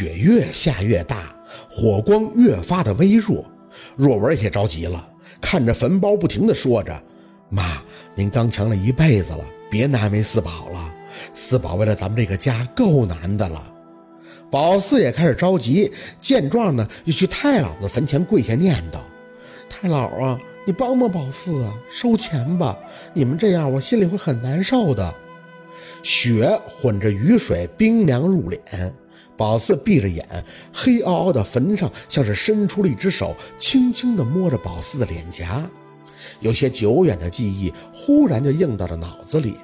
雪越下越大，火光越发的微弱。若文也着急了，看着坟包，不停的说着：“妈，您刚强了一辈子了，别难为四宝了。四宝为了咱们这个家够难的了。”宝四也开始着急，见状呢，又去太姥的坟前跪下念叨：“太姥啊，你帮帮宝四啊，收钱吧！你们这样，我心里会很难受的。”雪混着雨水，冰凉入脸。宝四闭着眼，黑凹凹的坟上像是伸出了一只手，轻轻地摸着宝四的脸颊。有些久远的记忆忽然就映到了脑子里。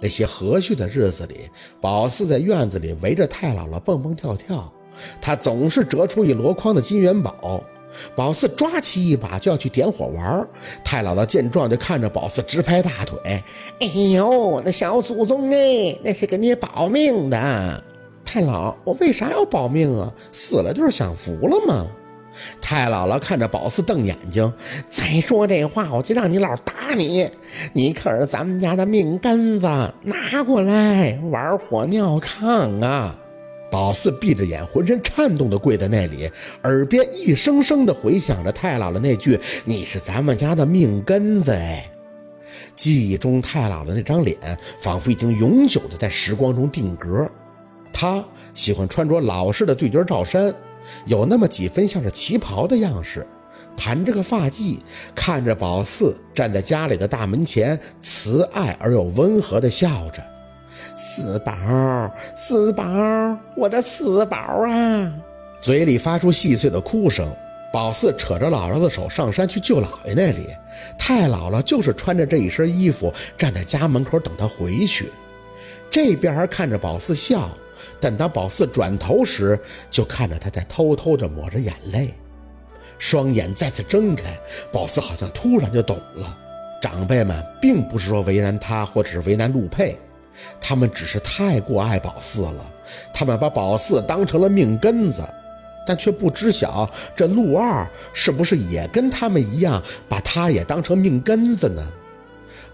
那些和煦的日子里，宝四在院子里围着太姥姥蹦蹦跳跳，他总是折出一箩筐的金元宝。宝四抓起一把就要去点火玩，太姥姥见状就看着宝四直拍大腿：“哎呦，那小祖宗哎，那是给你保命的。”太姥，我为啥要保命啊？死了就是享福了吗？太姥姥看着宝四瞪眼睛：“再说这话，我就让你姥打你！你可是咱们家的命根子，拿过来玩火尿炕啊！”宝四闭着眼，浑身颤动地跪在那里，耳边一声声地回响着太姥姥那句：“你是咱们家的命根子。”哎，记忆中太姥姥那张脸，仿佛已经永久地在时光中定格。他喜欢穿着老式的对襟罩衫，有那么几分像是旗袍的样式，盘着个发髻，看着宝四站在家里的大门前，慈爱而又温和地笑着：“四宝，四宝，我的四宝啊！”嘴里发出细碎的哭声。宝四扯着姥姥的手上山去舅姥爷那里，太姥姥就是穿着这一身衣服站在家门口等他回去，这边还看着宝四笑。但当宝四转头时，就看着他在偷偷地抹着眼泪，双眼再次睁开，宝四好像突然就懂了。长辈们并不是说为难他，或者是为难陆佩，他们只是太过爱宝四了，他们把宝四当成了命根子，但却不知晓这陆二是不是也跟他们一样，把他也当成命根子呢？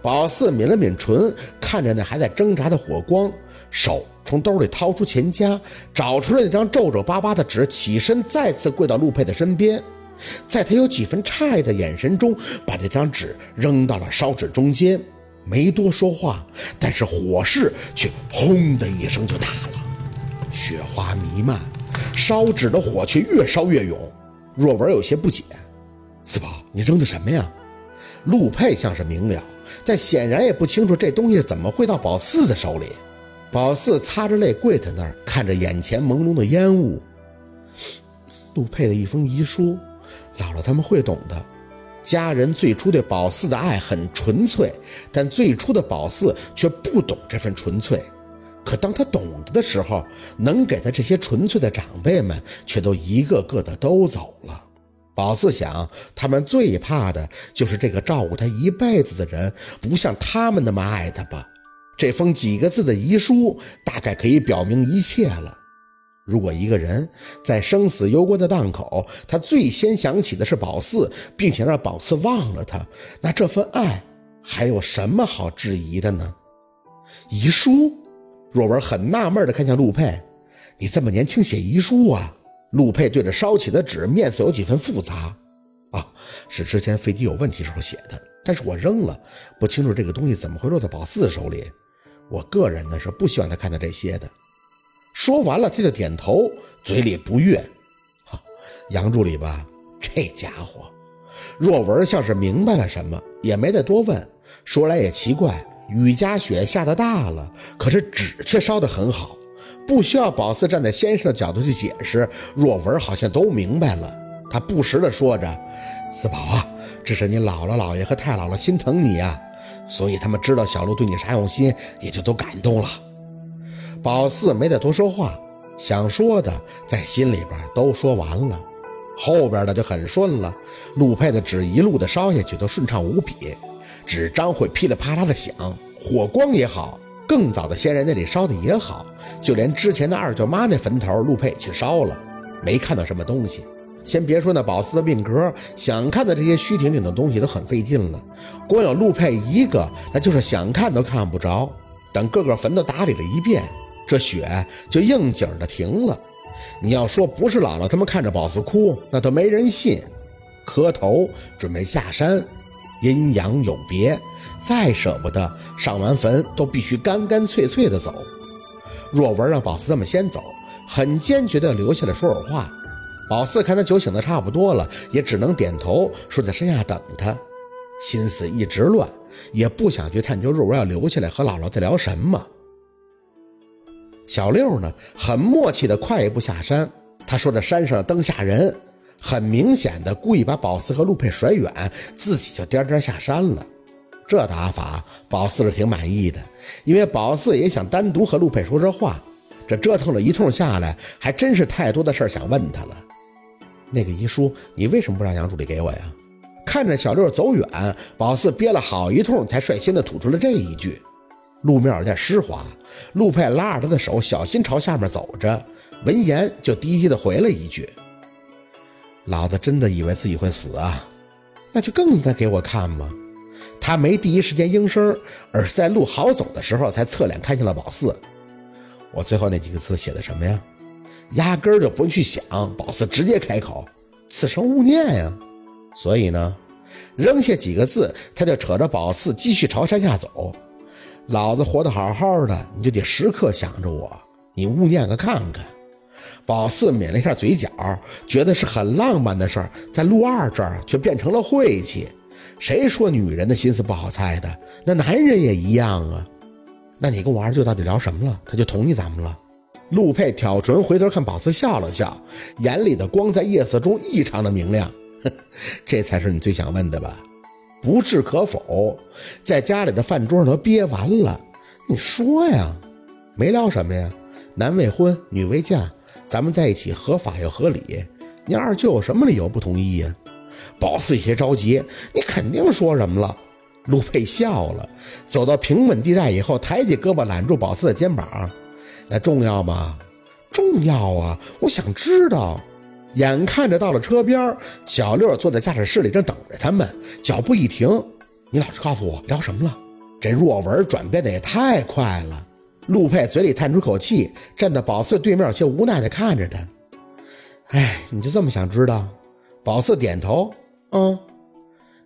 宝四抿了抿唇，看着那还在挣扎的火光，手。从兜里掏出钱夹，找出了那张皱皱巴巴的纸，起身再次跪到陆佩的身边，在他有几分诧异的眼神中，把那张纸扔到了烧纸中间，没多说话，但是火势却轰的一声就大了，雪花弥漫，烧纸的火却越烧越勇。若文有些不解：“四宝，你扔的什么呀？”陆佩像是明了，但显然也不清楚这东西怎么会到宝四的手里。宝四擦着泪跪在那儿，看着眼前朦胧的烟雾。陆佩的一封遗书，姥姥他们会懂的。家人最初对宝四的爱很纯粹，但最初的宝四却不懂这份纯粹。可当他懂得的时候，能给他这些纯粹的长辈们，却都一个个的都走了。宝四想，他们最怕的就是这个照顾他一辈子的人，不像他们那么爱他吧。这封几个字的遗书，大概可以表明一切了。如果一个人在生死攸关的档口，他最先想起的是宝四，并且让宝四忘了他，那这份爱还有什么好质疑的呢？遗书，若文很纳闷地看向陆佩：“你这么年轻写遗书啊？”陆佩对着烧起的纸，面色有几分复杂。啊，是之前飞机有问题时候写的，但是我扔了，不清楚这个东西怎么会落到宝四的手里。我个人呢是不希望他看到这些的。说完了，他就点头，嘴里不悦。杨助理吧，这家伙。若文像是明白了什么，也没再多问。说来也奇怪，雨夹雪下的大了，可是纸却烧得很好，不需要宝四站在先生的角度去解释。若文好像都明白了，他不时地说着：“四宝啊，这是你姥姥姥爷和太姥姥心疼你呀。”所以他们知道小鹿对你啥用心，也就都感动了。宝四没再多说话，想说的在心里边都说完了，后边的就很顺了。陆佩的纸一路的烧下去都顺畅无比，纸张会噼里啪啦的响，火光也好，更早的先人那里烧的也好，就连之前的二舅妈那坟头，陆佩也去烧了，没看到什么东西。先别说那宝四的命格，想看的这些虚挺挺的东西都很费劲了。光有陆佩一个，那就是想看都看不着。等各个坟都打理了一遍，这雪就应景的停了。你要说不是姥姥他们看着宝四哭，那都没人信。磕头准备下山，阴阳有别，再舍不得上完坟都必须干干脆脆的走。若文让宝四他们先走，很坚决的留下来说会话。宝四看他酒醒的差不多了，也只能点头说在山下等他，心思一直乱，也不想去探究若文要留下来和姥姥在聊什么。小六呢，很默契的快一步下山。他说：“这山上的灯吓人。”很明显的故意把宝四和陆佩甩远，自己就颠颠下山了。这打法，宝四是挺满意的，因为宝四也想单独和陆佩说说话。这折腾了一通下来，还真是太多的事儿想问他了。那个遗书，你为什么不让杨助理给我呀？看着小六走远，宝四憋了好一通，才率先的吐出了这一句。路面有点湿滑，陆佩拉着他的手，小心朝下面走着。闻言，就低低的回了一句：“老子真的以为自己会死啊？那就更应该给我看吗？”他没第一时间应声，而是在路好走的时候才侧脸看向了宝四。我最后那几个字写的什么呀？压根儿就不去想，宝四直接开口：“此生勿念呀。”所以呢，扔下几个字，他就扯着宝四继续朝山下走。老子活得好好的，你就得时刻想着我。你勿念个看看。宝四抿了一下嘴角，觉得是很浪漫的事儿，在陆二这儿却变成了晦气。谁说女人的心思不好猜的？那男人也一样啊。那你跟我二舅到底聊什么了？他就同意咱们了？陆佩挑唇回头看宝四，笑了笑，眼里的光在夜色中异常的明亮。这才是你最想问的吧？不置可否，在家里的饭桌上都憋完了。你说呀，没聊什么呀？男未婚，女未嫁，咱们在一起合法又合理。你二舅有什么理由不同意呀？宝四有些着急，你肯定说什么了？陆佩笑了，走到平稳地带以后，抬起胳膊揽住宝四的肩膀。那重要吗？重要啊！我想知道。眼看着到了车边，小六坐在驾驶室里正等着他们，脚步一停，你老实告诉我聊什么了？这若文转变的也太快了。陆佩嘴里叹出口气，站在宝四对面，却无奈地看着他。哎，你就这么想知道？宝四点头，嗯，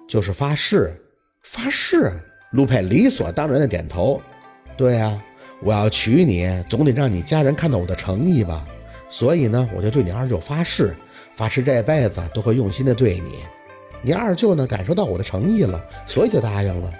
就是发誓，发誓。陆佩理所当然的点头。对呀，我要娶你，总得让你家人看到我的诚意吧。所以呢，我就对你二舅发誓，发誓这辈子都会用心的对你。你二舅呢，感受到我的诚意了，所以就答应了。